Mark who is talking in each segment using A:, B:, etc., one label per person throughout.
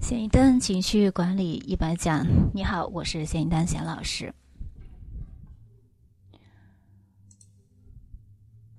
A: 咸鱼灯情绪管理一百讲，你好，我是咸鱼灯咸老师。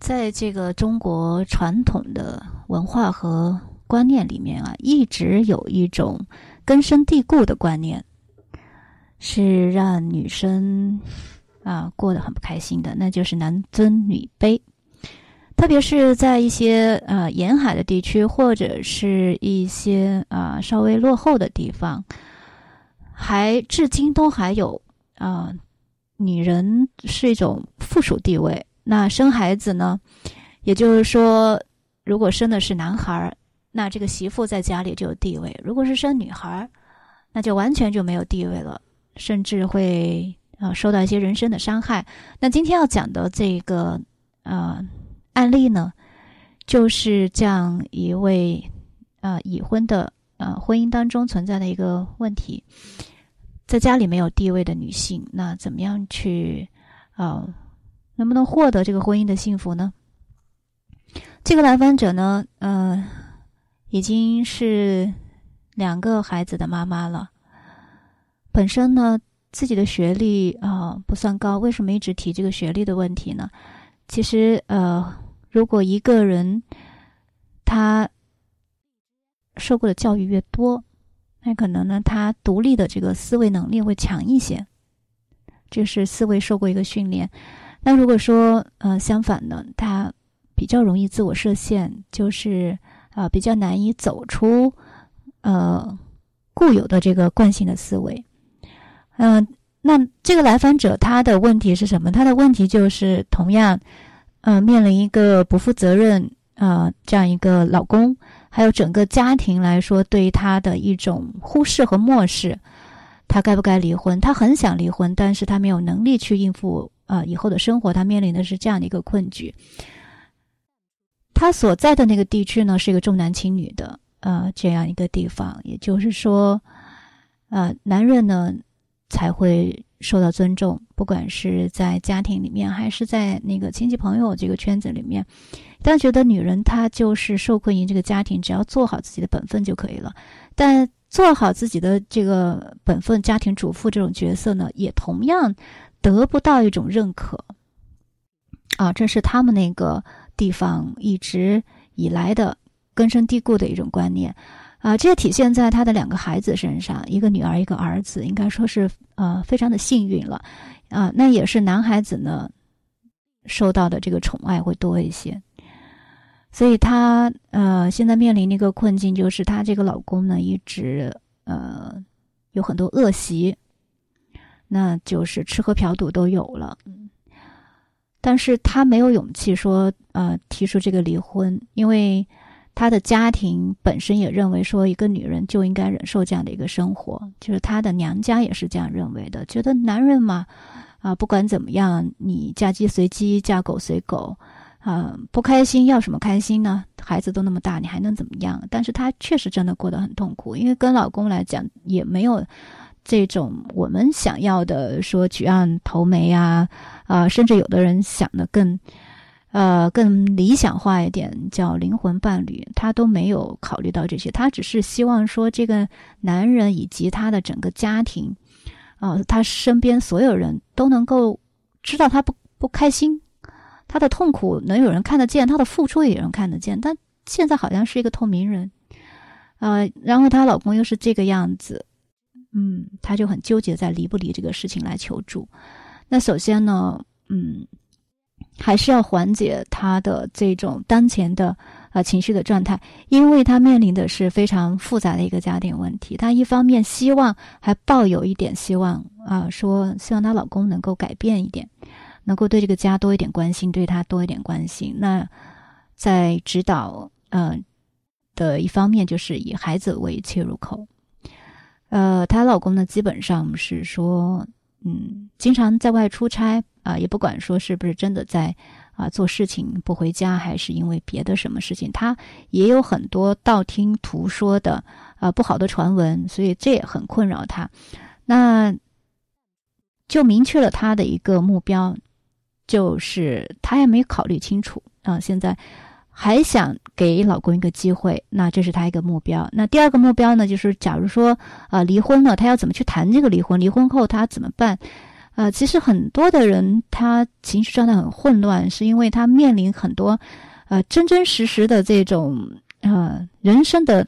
A: 在这个中国传统的文化和观念里面啊，一直有一种根深蒂固的观念，是让女生啊过得很不开心的，那就是男尊女卑。特别是在一些呃沿海的地区，或者是一些啊稍微落后的地方，还至今都还有啊，女人是一种附属地位。那生孩子呢，也就是说，如果生的是男孩，那这个媳妇在家里就有地位；如果是生女孩，那就完全就没有地位了，甚至会啊受到一些人身的伤害。那今天要讲的这个啊。案例呢，就是这样一位啊已婚的呃婚姻当中存在的一个问题，在家里没有地位的女性，那怎么样去啊能不能获得这个婚姻的幸福呢？这个来访者呢，呃，已经是两个孩子的妈妈了，本身呢自己的学历啊不算高，为什么一直提这个学历的问题呢？其实，呃，如果一个人他受过的教育越多，那可能呢，他独立的这个思维能力会强一些，就是思维受过一个训练。那如果说，呃，相反呢，他比较容易自我设限，就是啊，比较难以走出呃固有的这个惯性的思维，嗯。那这个来访者他的问题是什么？他的问题就是同样，呃，面临一个不负责任啊这样一个老公，还有整个家庭来说对他的一种忽视和漠视，他该不该离婚？他很想离婚，但是他没有能力去应付啊以后的生活，他面临的是这样的一个困局。他所在的那个地区呢，是一个重男轻女的呃这样一个地方，也就是说，呃，男人呢。才会受到尊重，不管是在家庭里面，还是在那个亲戚朋友这个圈子里面，但觉得女人她就是受困于这个家庭，只要做好自己的本分就可以了。但做好自己的这个本分，家庭主妇这种角色呢，也同样得不到一种认可。啊，这是他们那个地方一直以来的根深蒂固的一种观念。啊，这也体现在他的两个孩子身上，一个女儿，一个儿子，应该说是呃非常的幸运了，啊，那也是男孩子呢受到的这个宠爱会多一些，所以他呃现在面临的一个困境就是他这个老公呢一直呃有很多恶习，那就是吃喝嫖赌都有了，但是他没有勇气说呃提出这个离婚，因为。他的家庭本身也认为说，一个女人就应该忍受这样的一个生活，就是他的娘家也是这样认为的，觉得男人嘛，啊，不管怎么样，你嫁鸡随鸡，嫁狗随狗，啊，不开心要什么开心呢？孩子都那么大，你还能怎么样？但是她确实真的过得很痛苦，因为跟老公来讲也没有这种我们想要的说举案投媒啊，啊，甚至有的人想的更。呃，更理想化一点叫灵魂伴侣，他都没有考虑到这些，他只是希望说这个男人以及他的整个家庭，啊，他身边所有人都能够知道他不不开心，他的痛苦能有人看得见，他的付出也有人看得见。但现在好像是一个透明人，呃，然后她老公又是这个样子，嗯，她就很纠结在离不离这个事情来求助。那首先呢，嗯。还是要缓解他的这种当前的呃情绪的状态，因为他面临的是非常复杂的一个家庭问题。她一方面希望还抱有一点希望啊，说希望她老公能够改变一点，能够对这个家多一点关心，对她多一点关心。那在指导呃的一方面，就是以孩子为切入口。呃，她老公呢，基本上是说，嗯，经常在外出差。啊，也不管说是不是真的在啊做事情不回家，还是因为别的什么事情，他也有很多道听途说的啊不好的传闻，所以这也很困扰他。那就明确了他的一个目标，就是他也没考虑清楚啊。现在还想给老公一个机会，那这是她一个目标。那第二个目标呢，就是假如说啊离婚了，她要怎么去谈这个离婚？离婚后她怎么办？呃，其实很多的人他情绪状态很混乱，是因为他面临很多呃真真实实的这种呃人生的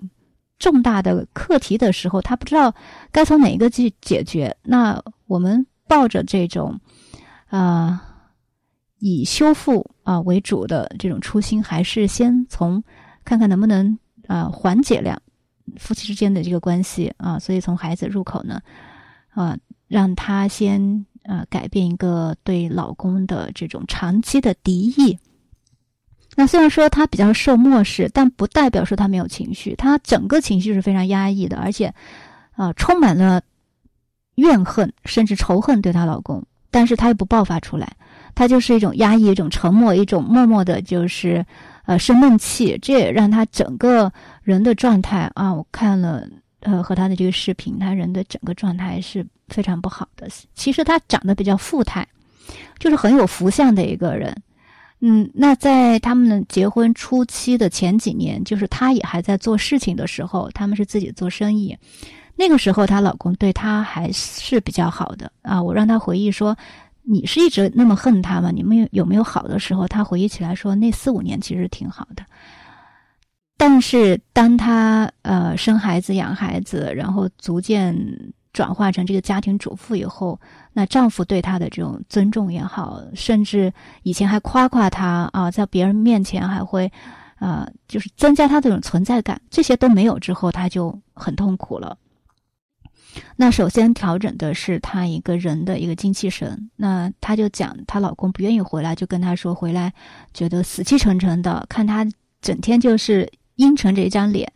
A: 重大的课题的时候，他不知道该从哪一个去解决。那我们抱着这种啊。以修复啊为主的这种初心，还是先从看看能不能啊缓解两夫妻之间的这个关系啊，所以从孩子入口呢，啊让他先啊改变一个对老公的这种长期的敌意。那虽然说他比较受漠视，但不代表说他没有情绪，他整个情绪是非常压抑的，而且啊充满了怨恨甚至仇恨对她老公，但是他又不爆发出来。他就是一种压抑，一种沉默，一种默默的，就是呃生闷气。这也让他整个人的状态啊，我看了呃和他的这个视频，他人的整个状态是非常不好的。其实他长得比较富态，就是很有福相的一个人。嗯，那在他们结婚初期的前几年，就是他也还在做事情的时候，他们是自己做生意。那个时候，她老公对她还是比较好的啊。我让她回忆说。你是一直那么恨他吗？你们有有没有好的时候？他回忆起来说，那四五年其实挺好的。但是当他呃生孩子、养孩子，然后逐渐转化成这个家庭主妇以后，那丈夫对她的这种尊重也好，甚至以前还夸夸她啊，在别人面前还会啊，就是增加她这种存在感，这些都没有之后，她就很痛苦了。那首先调整的是她一个人的一个精气神。那她就讲，她老公不愿意回来，就跟她说回来，觉得死气沉沉的，看她整天就是阴沉着一张脸。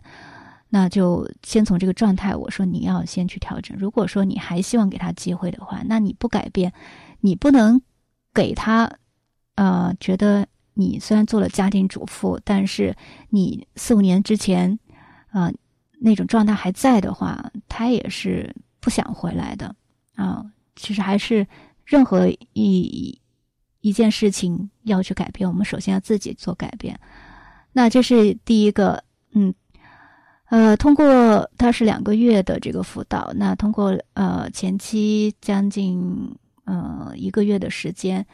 A: 那就先从这个状态，我说你要先去调整。如果说你还希望给他机会的话，那你不改变，你不能给他，呃，觉得你虽然做了家庭主妇，但是你四五年之前，啊。那种状态还在的话，他也是不想回来的啊。其实还是任何一一件事情要去改变，我们首先要自己做改变。那这是第一个，嗯，呃，通过他是两个月的这个辅导，那通过呃前期将近呃一个月的时间，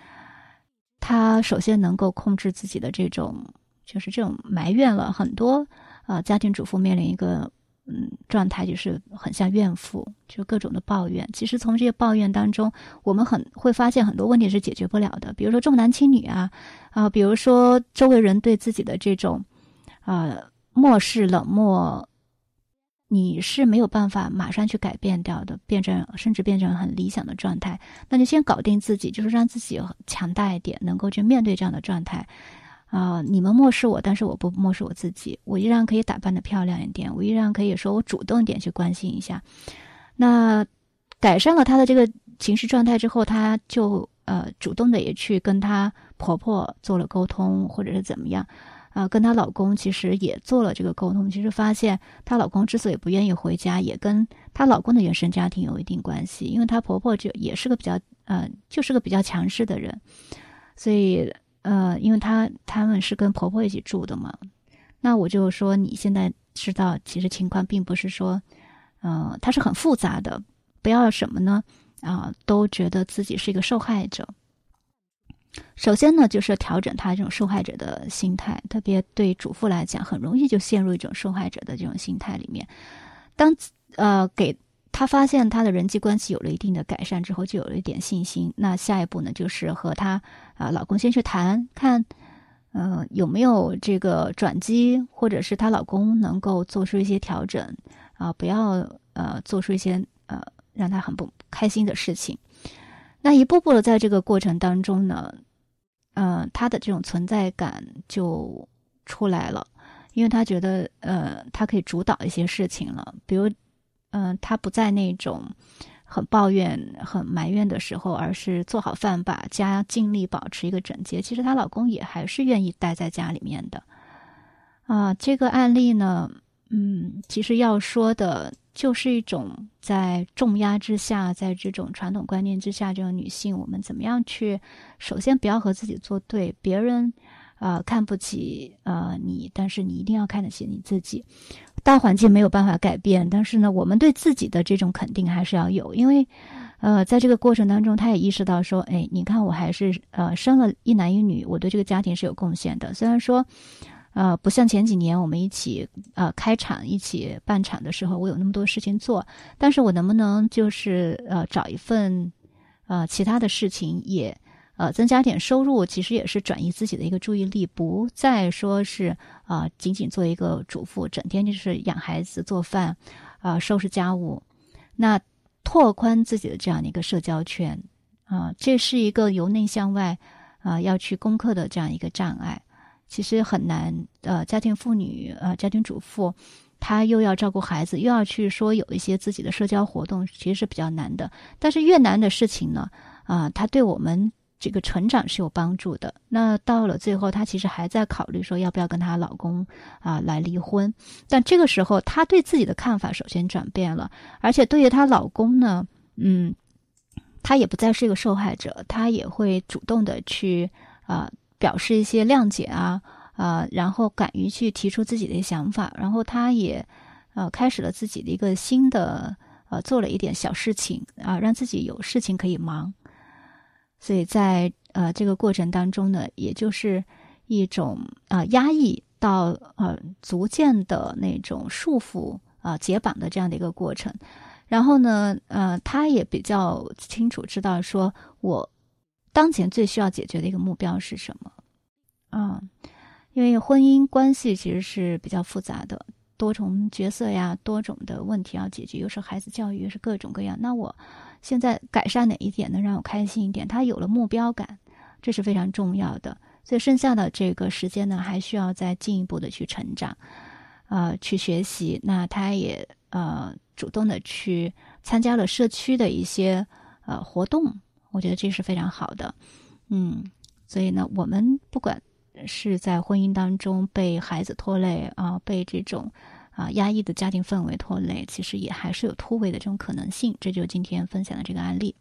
A: 他首先能够控制自己的这种就是这种埋怨了很多。啊，家庭主妇面临一个嗯状态，就是很像怨妇，就各种的抱怨。其实从这些抱怨当中，我们很会发现很多问题是解决不了的。比如说重男轻女啊，啊，比如说周围人对自己的这种啊漠视、冷漠，你是没有办法马上去改变掉的，变成甚至变成很理想的状态。那就先搞定自己，就是让自己强大一点，能够去面对这样的状态。啊！你们漠视我，但是我不漠视我自己。我依然可以打扮的漂亮一点，我依然可以说我主动一点去关心一下。那改善了她的这个情绪状态之后，她就呃主动的也去跟她婆婆做了沟通，或者是怎么样啊？跟她老公其实也做了这个沟通。其实发现她老公之所以不愿意回家，也跟她老公的原生家庭有一定关系，因为她婆婆就也是个比较呃，就是个比较强势的人，所以。呃，因为她他们是跟婆婆一起住的嘛，那我就说你现在知道，其实情况并不是说，呃，它是很复杂的，不要什么呢？啊，都觉得自己是一个受害者。首先呢，就是调整他这种受害者的心态，特别对主妇来讲，很容易就陷入一种受害者的这种心态里面。当呃给。她发现她的人际关系有了一定的改善之后，就有了一点信心。那下一步呢，就是和她啊老公先去谈，看，呃有没有这个转机，或者是她老公能够做出一些调整，啊不要呃做出一些呃让她很不开心的事情。那一步步的在这个过程当中呢，呃她的这种存在感就出来了，因为她觉得呃她可以主导一些事情了，比如。嗯，她不在那种很抱怨、很埋怨的时候，而是做好饭，把家尽力保持一个整洁。其实她老公也还是愿意待在家里面的。啊，这个案例呢，嗯，其实要说的就是一种在重压之下，在这种传统观念之下，这种女性，我们怎么样去？首先不要和自己作对，别人呃看不起呃你，但是你一定要看得起你自己。大环境没有办法改变，但是呢，我们对自己的这种肯定还是要有，因为。呃，在这个过程当中，他也意识到说，哎，你看，我还是呃生了一男一女，我对这个家庭是有贡献的。虽然说，呃，不像前几年我们一起呃开厂、一起办厂的时候，我有那么多事情做，但是我能不能就是呃找一份呃其他的事情，也呃增加点收入，其实也是转移自己的一个注意力，不再说是啊仅仅做一个主妇，整天就是养孩子、做饭啊收拾家务，那。拓宽自己的这样的一个社交圈，啊，这是一个由内向外啊要去攻克的这样一个障碍，其实很难。呃，家庭妇女，呃，家庭主妇，她又要照顾孩子，又要去说有一些自己的社交活动，其实是比较难的。但是越难的事情呢，啊，它对我们。这个成长是有帮助的。那到了最后，她其实还在考虑说要不要跟她老公啊来离婚。但这个时候，她对自己的看法首先转变了，而且对于她老公呢，嗯，她也不再是一个受害者，她也会主动的去啊表示一些谅解啊啊，然后敢于去提出自己的想法，然后她也呃开始了自己的一个新的呃做了一点小事情啊，让自己有事情可以忙。所以在呃这个过程当中呢，也就是一种啊压抑到呃逐渐的那种束缚啊解绑的这样的一个过程。然后呢，呃，他也比较清楚知道说，我当前最需要解决的一个目标是什么啊？因为婚姻关系其实是比较复杂的，多重角色呀，多种的问题要解决，又是孩子教育，又是各种各样。那我。现在改善哪一点能让我开心一点？他有了目标感，这是非常重要的。所以剩下的这个时间呢，还需要再进一步的去成长，呃，去学习。那他也呃主动的去参加了社区的一些呃活动，我觉得这是非常好的。嗯，所以呢，我们不管是在婚姻当中被孩子拖累啊，被这种。啊，压抑的家庭氛围拖累，其实也还是有突围的这种可能性。这就是今天分享的这个案例。